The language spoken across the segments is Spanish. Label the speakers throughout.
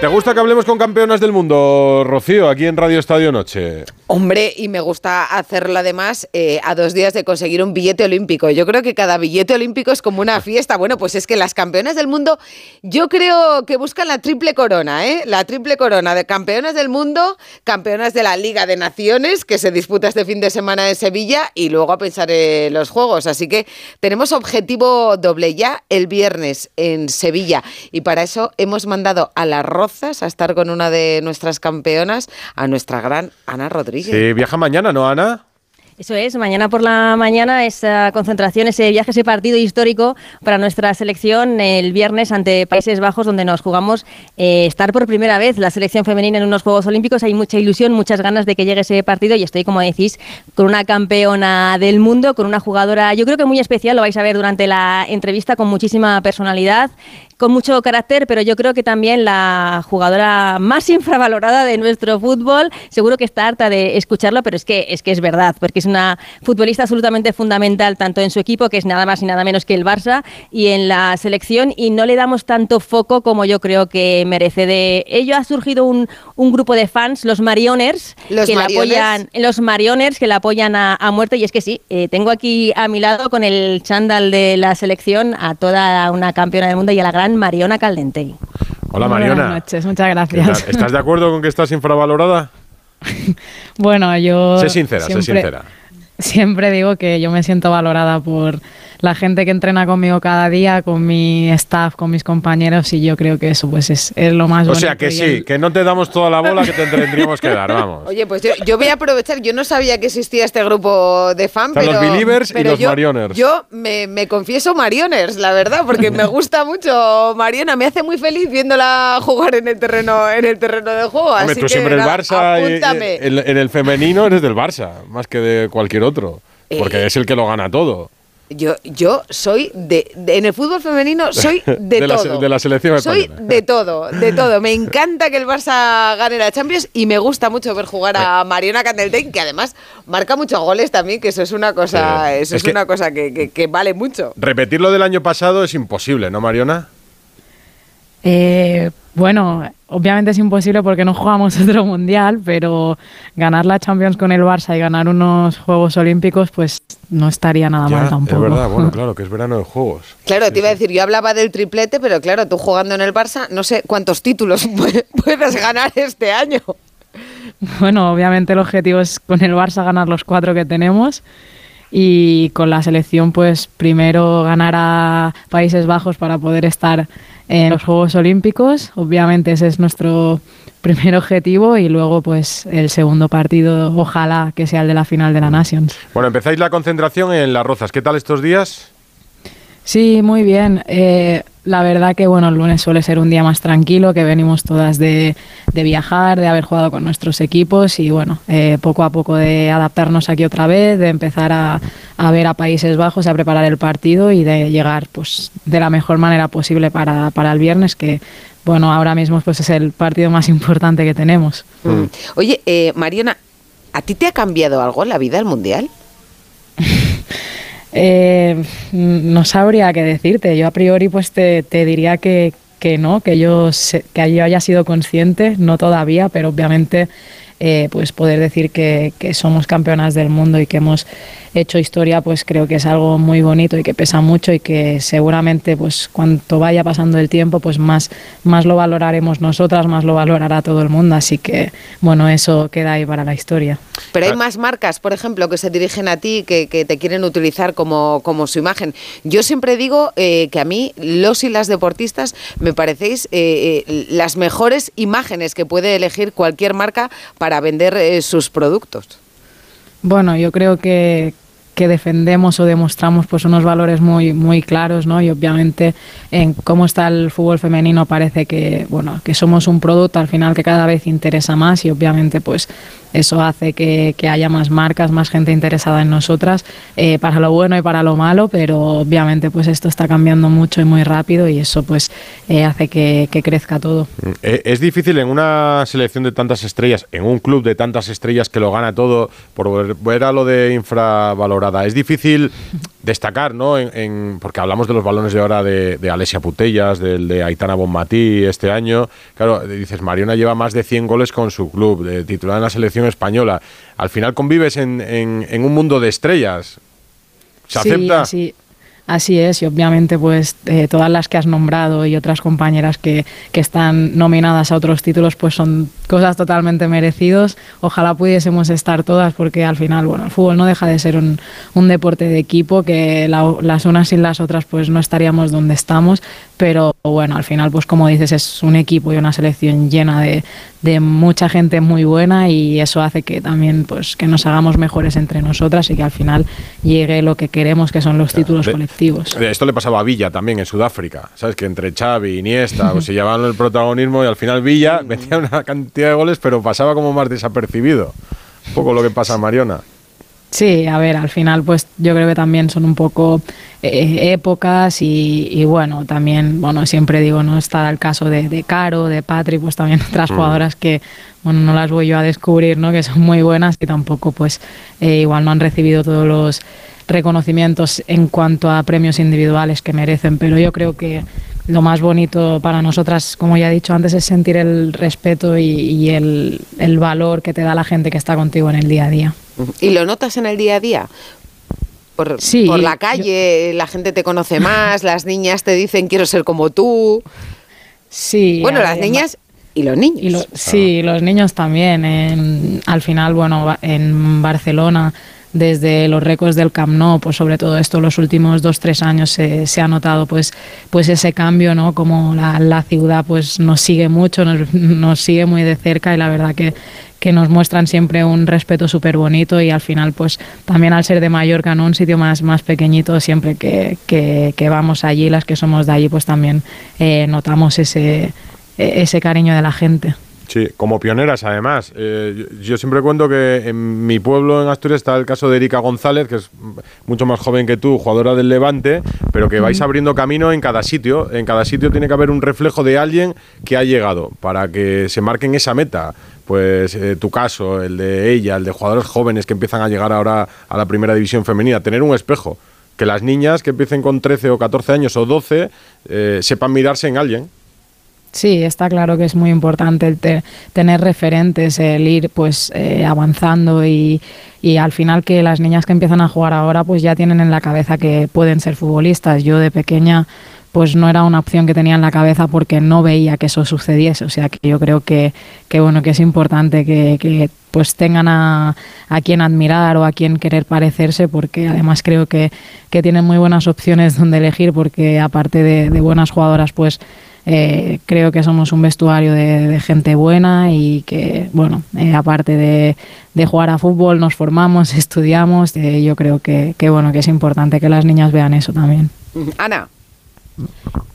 Speaker 1: ¿Te gusta que hablemos con campeonas del mundo, Rocío, aquí en Radio Estadio Noche?
Speaker 2: Hombre, y me gusta hacerlo además eh, a dos días de conseguir un billete olímpico. Yo creo que cada billete olímpico es como una fiesta. Bueno, pues es que las campeonas del mundo, yo creo que buscan la triple corona, ¿eh? La triple corona de campeonas del mundo, campeonas de la Liga de Naciones, que se disputa este fin de semana en Sevilla, y luego a pensar en los Juegos. Así que tenemos objetivo doble ya el viernes en Sevilla. Y para eso hemos mandado a la a estar con una de nuestras campeonas, a nuestra gran Ana Rodríguez.
Speaker 1: Sí, viaja mañana, ¿no, Ana?
Speaker 3: Eso es, mañana por la mañana esa concentración, ese viaje, ese partido histórico para nuestra selección el viernes ante Países Bajos, donde nos jugamos eh, estar por primera vez la selección femenina en unos Juegos Olímpicos. Hay mucha ilusión, muchas ganas de que llegue ese partido y estoy, como decís, con una campeona del mundo, con una jugadora, yo creo que muy especial, lo vais a ver durante la entrevista, con muchísima personalidad, con mucho carácter, pero yo creo que también la jugadora más infravalorada de nuestro fútbol. Seguro que está harta de escucharlo, pero es que es que es verdad, porque es una futbolista absolutamente fundamental tanto en su equipo, que es nada más y nada menos que el Barça, y en la selección, y no le damos tanto foco como yo creo que merece. De ello ha surgido un, un grupo de fans, los Marioners, que la apoyan, los Marioners que la apoyan a, muerte, y es que sí, eh, tengo aquí a mi lado con el chándal de la selección a toda una campeona del mundo y a la gran Mariona Caldentey.
Speaker 1: Hola Mariona.
Speaker 4: Buenas noches, muchas gracias.
Speaker 1: ¿Estás de acuerdo con que estás infravalorada?
Speaker 4: bueno, yo...
Speaker 1: Sé sincera, sé sincera.
Speaker 4: Siempre digo que yo me siento valorada por la gente que entrena conmigo cada día, con mi staff, con mis compañeros y yo creo que eso pues es, lo más
Speaker 1: O sea que sí, que no te damos toda la bola que te tendríamos que dar, vamos.
Speaker 2: Oye, pues yo, voy a aprovechar, yo no sabía que existía este grupo de fans,
Speaker 1: pero... Los Believers y los Marioners.
Speaker 2: Yo me, confieso Marioners, la verdad, porque me gusta mucho Mariona, me hace muy feliz viéndola jugar en el terreno, en el terreno de juego. Hombre,
Speaker 1: tú siempre el Barça, en, el femenino eres del Barça, más que de cualquier otro, porque eh, es el que lo gana todo.
Speaker 2: Yo, yo soy de, en el fútbol femenino soy de, todo.
Speaker 1: La, de la selección
Speaker 2: Soy de todo, de todo. Me encanta que el Barça gane la Champions y me gusta mucho ver jugar a Mariona Candeltein, que además marca muchos goles también, que eso es una cosa, eso es, una cosa que, que, vale mucho.
Speaker 1: Repetir lo del año pasado es imposible, ¿no, Mariona?
Speaker 4: Eh, bueno, obviamente es imposible porque no jugamos otro mundial, pero ganar la Champions con el Barça y ganar unos Juegos Olímpicos, pues no estaría nada mal tampoco.
Speaker 1: Es verdad, bueno, claro, que es verano de Juegos.
Speaker 2: Claro, te iba a decir, yo hablaba del triplete, pero claro, tú jugando en el Barça, no sé cuántos títulos puedes ganar este año.
Speaker 4: Bueno, obviamente el objetivo es con el Barça ganar los cuatro que tenemos y con la selección pues primero ganar a Países Bajos para poder estar en los Juegos Olímpicos. Obviamente ese es nuestro primer objetivo y luego pues el segundo partido ojalá que sea el de la final de la Nations.
Speaker 1: Bueno, empezáis la concentración en Las Rozas. ¿Qué tal estos días?
Speaker 4: Sí, muy bien. Eh, la verdad que bueno, el lunes suele ser un día más tranquilo, que venimos todas de, viajar, de haber jugado con nuestros equipos y bueno, eh, poco a poco de adaptarnos aquí otra vez, de empezar a, ver a Países Bajos, a preparar el partido y de llegar pues de la mejor manera posible para, el viernes, que bueno, ahora mismo pues es el partido más importante que tenemos.
Speaker 2: Mm. Oye, eh, Mariana, ¿a ti te ha cambiado algo en la vida el Mundial?
Speaker 4: Eh, no sabría qué decirte. Yo a priori pues te, diría que, que no, que yo, que yo haya sido consciente, no todavía, pero obviamente eh, pues poder decir que, que, somos campeonas del mundo y que hemos hecho historia, pues creo que es algo muy bonito y que pesa mucho y que seguramente pues cuanto vaya pasando el tiempo, pues más, más lo valoraremos nosotras, más lo valorará todo el mundo. Así que bueno, eso queda ahí para la historia.
Speaker 2: Pero hay más marcas, por ejemplo, que se dirigen a ti, que, que te quieren utilizar como, como su imagen. Yo siempre digo eh, que a mí, los y las deportistas, me parecéis eh, eh, las mejores imágenes que puede elegir cualquier marca para vender sus productos.
Speaker 4: Bueno, yo creo que, que defendemos o demostramos pues unos valores muy muy claros ¿no? y obviamente en cómo está el fútbol femenino parece que bueno que somos un producto al final que cada vez interesa más y obviamente pues eso hace que, haya más marcas, más gente interesada en nosotras, eh, para lo bueno y para lo malo, pero obviamente pues esto está cambiando mucho y muy rápido y eso pues eh, hace que, crezca todo.
Speaker 1: Mm, eh, es difícil en una selección de tantas estrellas, en un club de tantas estrellas que lo gana todo, por ver a lo de infravalorado valorada. Es difícil destacar, ¿no? En, porque hablamos de los balones de oro de, de Alesia Putellas, del de Aitana Bonmatí este año. Claro, dices, Mariona lleva más de 100 goles con su club, de, titular en la selección española. Al final convives en, en, un mundo de estrellas. ¿Se acepta?
Speaker 4: Sí, Así es, y obviamente pues eh, todas las que has nombrado y otras compañeras que, que, están nominadas a otros títulos pues son cosas totalmente merecidos. Ojalá pudiésemos estar todas porque al final, bueno, el fútbol no deja de ser un, un deporte de equipo que las unas sin las otras pues no estaríamos donde estamos, pero bueno, al final pues como dices es un equipo y una selección llena de, de mucha gente muy buena y eso hace que también pues que nos hagamos mejores entre nosotras y que al final llegue lo que queremos que son los títulos colectivos.
Speaker 1: Esto le pasaba a Villa también en Sudáfrica, ¿sabes? Que entre Xavi y Iniesta pues, se llevaban el protagonismo y al final Villa metía una cantidad de goles pero pasaba como más desapercibido. Un poco lo que pasa a Mariona.
Speaker 4: Sí, a ver, al final pues yo creo que también son un poco eh, épocas y, bueno, también, bueno, siempre digo, no está el caso de, Caro, de Patri, pues también otras mm. jugadoras que, bueno, no las voy yo a descubrir, ¿no? Que son muy buenas y tampoco pues eh, igual no han recibido todos los reconocimientos en cuanto a premios individuales que merecen, pero yo creo que lo más bonito para nosotras, como ya he dicho antes, es sentir el respeto y, el, el valor que te da la gente que está contigo en el día a día.
Speaker 2: ¿Y lo notas en el día a día? Por, por la calle, la gente te conoce más, las niñas te dicen quiero ser como tú.
Speaker 4: Sí.
Speaker 2: Bueno, las niñas y los niños.
Speaker 4: sí, los niños también. al final, bueno, en Barcelona desde los récords del Camp Nou, pues sobre todo esto los últimos dos, tres años se, se ha notado pues, pues ese cambio, ¿no? Como la, la ciudad pues nos sigue mucho, nos, nos, sigue muy de cerca y la verdad que, que nos muestran siempre un respeto súper bonito y al final pues también al ser de Mallorca, ¿no? Un sitio más, más pequeñito, siempre que, que, que vamos allí, las que somos de allí, pues también eh, notamos ese, ese cariño de la gente.
Speaker 1: Sí, como pioneras además. Eh, yo siempre cuento que en mi pueblo, en Asturias, está el caso de Erika González, que es mucho más joven que tú, jugadora del Levante, pero que vais abriendo camino en cada sitio. En cada sitio tiene que haber un reflejo de alguien que ha llegado para que se marquen esa meta. Pues eh, tu caso, el de ella, el de jugadores jóvenes que empiezan a llegar ahora a la primera división femenina, tener un espejo. Que las niñas que empiecen con 13 o 14 años o 12 eh, sepan mirarse en alguien.
Speaker 4: Sí, está claro que es muy importante el tener referentes, el ir pues eh, avanzando y, y, al final que las niñas que empiezan a jugar ahora pues ya tienen en la cabeza que pueden ser futbolistas. Yo de pequeña pues no era una opción que tenía en la cabeza porque no veía que eso sucediese. O sea que yo creo que, que bueno, que es importante que, que pues tengan a, a, quien admirar o a quien querer parecerse porque además creo que, que tienen muy buenas opciones donde elegir porque aparte de, de buenas jugadoras pues eh, creo que somos un vestuario de, gente buena y que, bueno, eh, aparte de, jugar a fútbol, nos formamos, estudiamos. Eh, yo creo que, bueno, que es importante que las niñas vean eso también.
Speaker 2: Ana.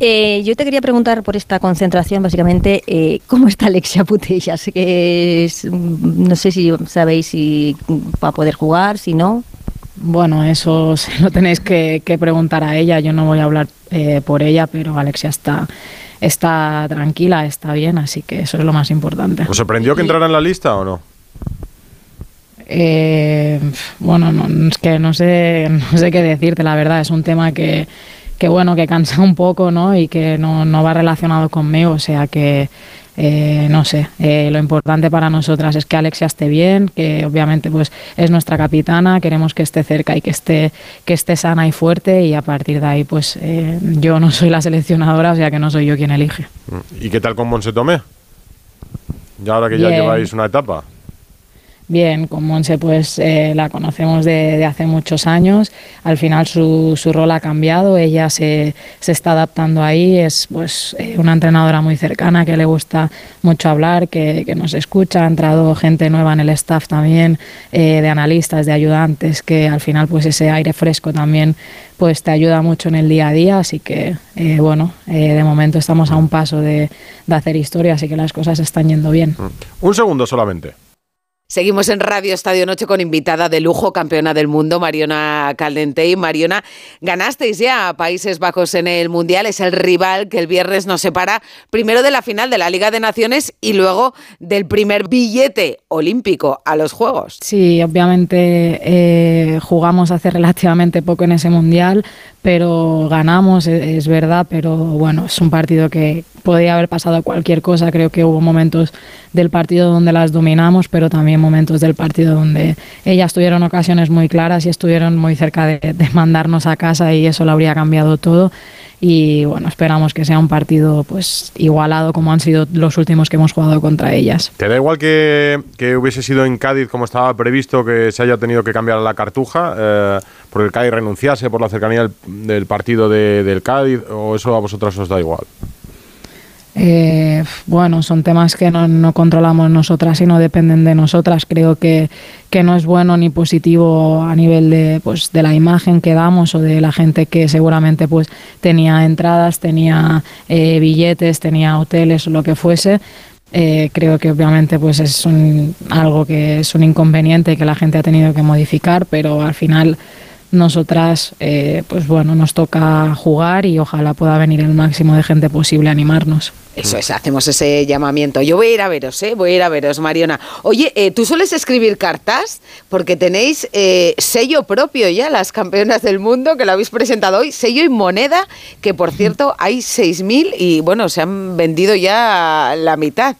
Speaker 3: Yo te quería preguntar por esta concentración, básicamente, ¿cómo está Alexia Putellas? Que no sé si sabéis si va a poder jugar, si no.
Speaker 4: Bueno, eso lo tenéis que, preguntar a ella. Yo no voy a hablar por ella, pero Alexia está está tranquila, está bien, así que eso es lo más importante.
Speaker 1: ¿Os sorprendió que entrara en la lista o no?
Speaker 4: Eh, bueno, no, es que no sé, no sé qué decirte, la verdad, es un tema que, que bueno, que cansa un poco, ¿no? Y que no, no va relacionado conmigo, o sea que eh, no sé, eh, lo importante para nosotras es que Alexia esté bien, que obviamente pues es nuestra capitana, queremos que esté cerca y que esté, que esté sana y fuerte y a partir de ahí pues eh, yo no soy la seleccionadora, o sea que no soy yo quien elige.
Speaker 1: ¿Y qué tal con Monse Tomé? Ya ahora que ya lleváis una etapa.
Speaker 4: Bien, con Monse pues eh, la conocemos de, hace muchos años. Al final su, su rol ha cambiado, ella se, se, está adaptando ahí, es pues eh, una entrenadora muy cercana que le gusta mucho hablar, que, que, nos escucha, ha entrado gente nueva en el staff también, eh, de analistas, de ayudantes, que al final pues ese aire fresco también pues te ayuda mucho en el día a día, así que bueno, de momento estamos a un paso de, de hacer historia, así que las cosas están yendo bien.
Speaker 1: Un segundo solamente.
Speaker 2: Seguimos en Radio Estadio Noche con invitada de lujo, campeona del mundo, Mariona Caldentey. Mariona, ganasteis ya a Países Bajos en el Mundial, es el rival que el viernes nos separa primero de la final de la Liga de Naciones y luego del primer billete olímpico a los Juegos.
Speaker 4: Sí, obviamente eh, jugamos hace relativamente poco en ese Mundial, pero ganamos, e-, es, verdad, pero bueno, es un partido que podía haber pasado cualquier cosa. Creo que hubo momentos del partido donde las dominamos, pero también momentos del partido donde ellas tuvieron ocasiones muy claras y estuvieron muy cerca de, de mandarnos a casa y eso lo habría cambiado todo y bueno, esperamos que sea un partido pues igualado como han sido los últimos que hemos jugado contra ellas.
Speaker 1: ¿Te da igual que, que hubiese sido en Cádiz como estaba previsto que se haya tenido que cambiar la cartuja eh, porque el Cádiz renunciase por la cercanía del, del partido de, del Cádiz o eso a vosotras os da igual?
Speaker 4: Eh, bueno, son temas que no, no, controlamos nosotras y no dependen de nosotras. Creo que, que, no es bueno ni positivo a nivel de, pues, de la imagen que damos o de la gente que seguramente pues, tenía entradas, tenía eh, billetes, tenía hoteles o lo que fuese. Eh, creo que obviamente pues es un, algo que es un inconveniente que la gente ha tenido que modificar, pero al final nosotras, eh, pues bueno, nos toca jugar y ojalá pueda venir el máximo de gente posible a animarnos.
Speaker 2: Eso es, hacemos ese llamamiento. Yo voy a ir a veros, ¿eh? Voy a ir a veros, Mariona. Oye, eh, ¿tú sueles escribir cartas? Porque tenéis eh, sello propio ya, las campeonas del mundo, que lo habéis presentado hoy, sello y moneda, que por cierto hay 6.000 y bueno, se han vendido ya la mitad.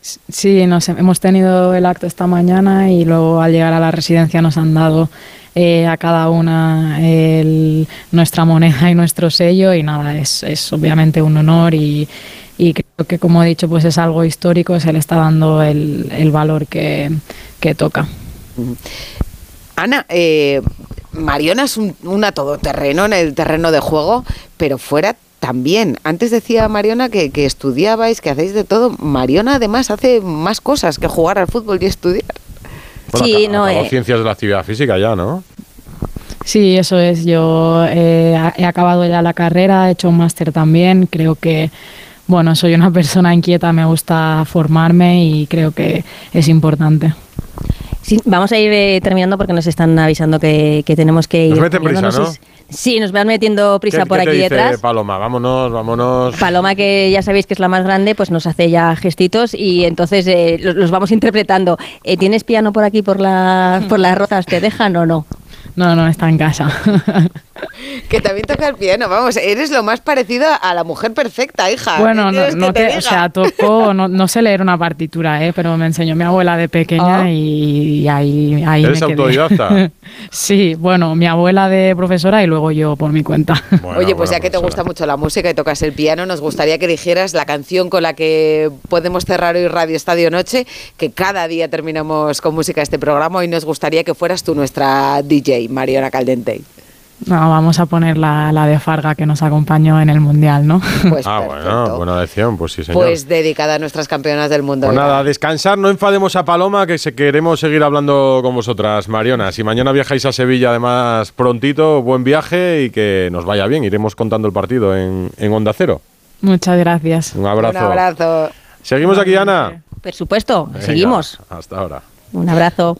Speaker 4: Sí, nos, hemos tenido el acto esta mañana y luego al llegar a la residencia nos han dado eh, a cada una el, nuestra moneda y nuestro sello y nada, es, es obviamente un honor y, y, creo que como he dicho pues es algo histórico, se le está dando el, el valor que, que, toca.
Speaker 2: Ana, eh, Mariona es un, una todoterreno en el terreno de juego, pero fuera también. Antes decía Mariona que, que, estudiabais, que hacéis de todo. Mariona además hace más cosas que jugar al fútbol y estudiar.
Speaker 1: Bueno, sí, acá, no. Eh. Ciencias de la actividad física ya, ¿no?
Speaker 4: Sí, eso es. Yo eh, he acabado ya la carrera, he hecho un máster también. Creo que, bueno, soy una persona inquieta, me gusta formarme y creo que es importante.
Speaker 3: Sí, vamos a ir eh, terminando porque nos están avisando que, que tenemos que ir.
Speaker 1: Nos meten prisa, ¿no?
Speaker 3: Sé, Sí, nos van metiendo prisa
Speaker 1: ¿Qué,
Speaker 3: por
Speaker 1: qué
Speaker 3: aquí
Speaker 1: te dice
Speaker 3: detrás.
Speaker 1: Paloma, vámonos, vámonos.
Speaker 3: Paloma, que ya sabéis que es la más grande, pues nos hace ya gestitos y entonces eh, los, los, vamos interpretando. Eh, ¿Tienes piano por aquí, por, la, por las rozas? ¿Te dejan o no?
Speaker 4: No, no, está en casa.
Speaker 2: que también toca el piano, vamos, eres lo más parecido a la mujer perfecta, hija.
Speaker 4: Bueno, no, no te, te o sea, tocó, no, no, sé leer una partitura, ¿eh? pero me enseñó mi abuela de pequeña oh. y, y, ahí, ahí
Speaker 1: ¿Eres
Speaker 4: me quedé.
Speaker 1: autodidacta?
Speaker 4: sí, bueno, mi abuela de profesora y luego yo por mi cuenta.
Speaker 2: Bueno, Oye, pues ya que te gusta mucho la música y tocas el piano, nos gustaría que dijeras la canción con la que podemos cerrar hoy Radio Estadio Noche, que cada día terminamos con música este programa y nos gustaría que fueras tú nuestra DJ, Mariona Caldente.
Speaker 4: No, vamos a poner la, la, de Farga que nos acompañó en el Mundial, ¿no?
Speaker 2: Pues
Speaker 1: ah,
Speaker 2: perfecto.
Speaker 1: bueno, buena lección, pues sí, señor.
Speaker 2: Pues dedicada a nuestras campeonas del mundo.
Speaker 1: Pues nada, descansar, no enfademos a Paloma, que se, queremos seguir hablando con vosotras, Mariona. Si mañana viajáis a Sevilla, además, prontito, buen viaje y que nos vaya bien. Iremos contando el partido en, en Onda Cero.
Speaker 4: Muchas gracias.
Speaker 1: Un abrazo.
Speaker 2: Un abrazo.
Speaker 1: Seguimos aquí, Ana.
Speaker 3: Por supuesto,
Speaker 1: Venga,
Speaker 3: seguimos.
Speaker 1: Hasta ahora.
Speaker 3: Un abrazo.